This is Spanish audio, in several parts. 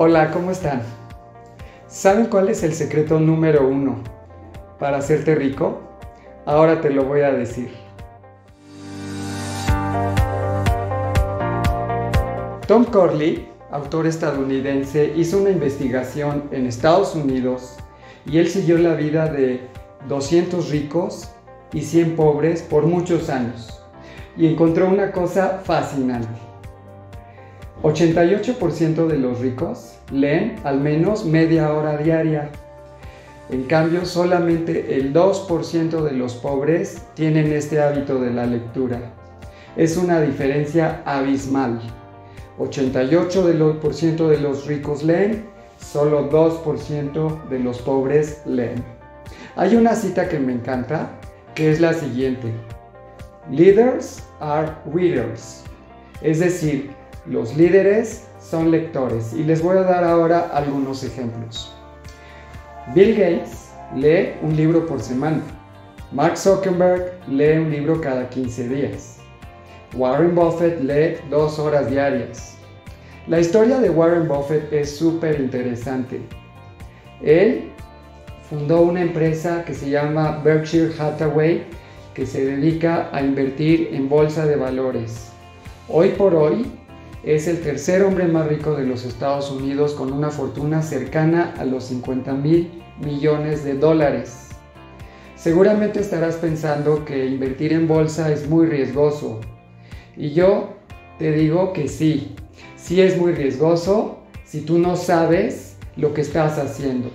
Hola, ¿cómo están? ¿Saben cuál es el secreto número uno para hacerte rico? Ahora te lo voy a decir. Tom Corley, autor estadounidense, hizo una investigación en Estados Unidos y él siguió la vida de 200 ricos y 100 pobres por muchos años y encontró una cosa fascinante. 88% de los ricos leen al menos media hora diaria. En cambio, solamente el 2% de los pobres tienen este hábito de la lectura. Es una diferencia abismal. 88% de los ricos leen, solo 2% de los pobres leen. Hay una cita que me encanta, que es la siguiente. Leaders are readers. Es decir, los líderes son lectores y les voy a dar ahora algunos ejemplos. Bill Gates lee un libro por semana. Mark Zuckerberg lee un libro cada 15 días. Warren Buffett lee dos horas diarias. La historia de Warren Buffett es súper interesante. Él fundó una empresa que se llama Berkshire Hathaway que se dedica a invertir en bolsa de valores. Hoy por hoy, es el tercer hombre más rico de los Estados Unidos con una fortuna cercana a los 50 mil millones de dólares. Seguramente estarás pensando que invertir en bolsa es muy riesgoso. Y yo te digo que sí, sí es muy riesgoso si tú no sabes lo que estás haciendo.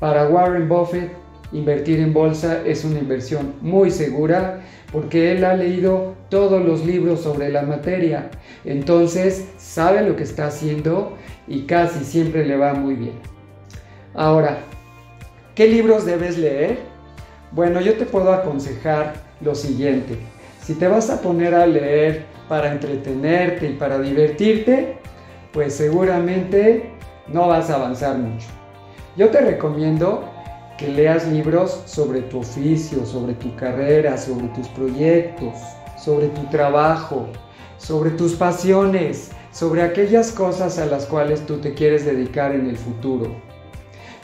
Para Warren Buffett, invertir en bolsa es una inversión muy segura porque él ha leído todos los libros sobre la materia. Entonces sabe lo que está haciendo y casi siempre le va muy bien. Ahora, ¿qué libros debes leer? Bueno, yo te puedo aconsejar lo siguiente. Si te vas a poner a leer para entretenerte y para divertirte, pues seguramente no vas a avanzar mucho. Yo te recomiendo que leas libros sobre tu oficio, sobre tu carrera, sobre tus proyectos, sobre tu trabajo, sobre tus pasiones, sobre aquellas cosas a las cuales tú te quieres dedicar en el futuro.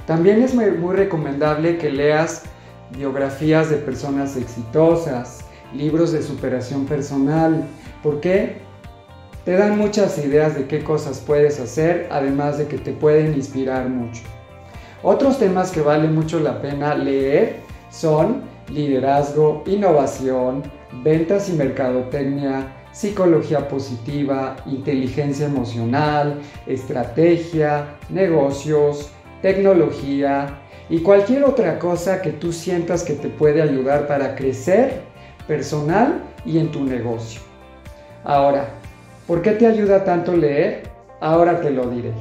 También es muy, recomendable que leas biografías de personas exitosas, libros de superación personal, porque te dan muchas ideas de qué cosas puedes hacer, además de que te pueden inspirar mucho. Otros temas que vale mucho la pena leer son liderazgo, innovación, ventas y mercadotecnia, psicología positiva, inteligencia emocional, estrategia, negocios, tecnología y cualquier otra cosa que tú sientas que te puede ayudar para crecer personal y en tu negocio. Ahora, ¿por qué te ayuda tanto leer? Ahora te lo diré.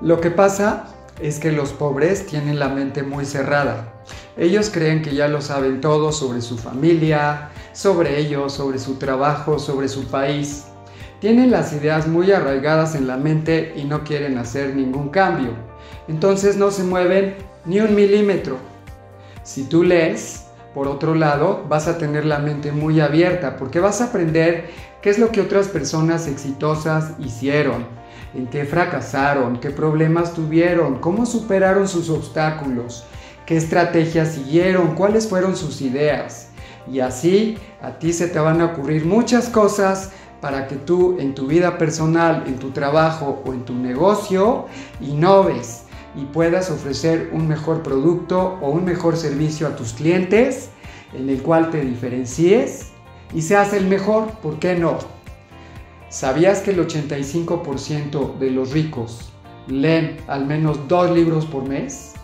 Lo que pasa es que los pobres tienen la mente muy cerrada. Ellos creen que ya lo saben todo sobre su familia, sobre ellos, sobre su trabajo, sobre su país. Tienen las ideas muy arraigadas en la mente y no quieren hacer ningún cambio. Entonces no se mueven ni un milímetro. Si tú lees, por otro lado, vas a tener la mente muy abierta porque vas a aprender qué es lo que otras personas exitosas hicieron, en qué fracasaron, qué problemas tuvieron, cómo superaron sus obstáculos, qué estrategias siguieron, cuáles fueron sus ideas. Y así a ti se te van a ocurrir muchas cosas para que tú en tu vida personal, en tu trabajo o en tu negocio innoves y puedas ofrecer un mejor producto o un mejor servicio a tus clientes en el cual te diferencies y seas el mejor, ¿por qué no? ¿Sabías que el 85% de los ricos leen al menos dos libros por mes?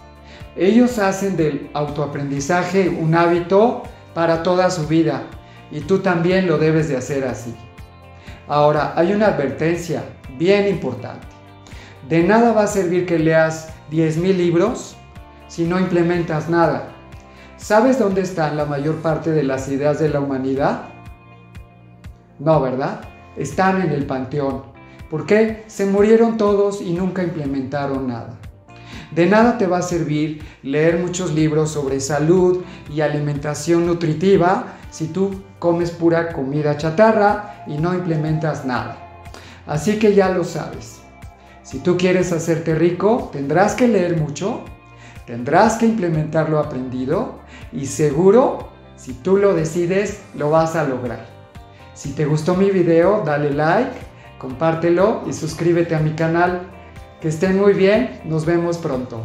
Ellos hacen del autoaprendizaje un hábito para toda su vida y tú también lo debes de hacer así. Ahora, hay una advertencia bien importante. De nada va a servir que leas 10.000 libros si no implementas nada. ¿Sabes dónde están la mayor parte de las ideas de la humanidad? No, ¿verdad? Están en el panteón. ¿Por qué? Se murieron todos y nunca implementaron nada. De nada te va a servir leer muchos libros sobre salud y alimentación nutritiva si tú comes pura comida chatarra y no implementas nada. Así que ya lo sabes. Si tú quieres hacerte rico, tendrás que leer mucho, tendrás que implementar lo aprendido y seguro, si tú lo decides, lo vas a lograr. Si te gustó mi video, dale like, compártelo y suscríbete a mi canal. Que estén muy bien, nos vemos pronto.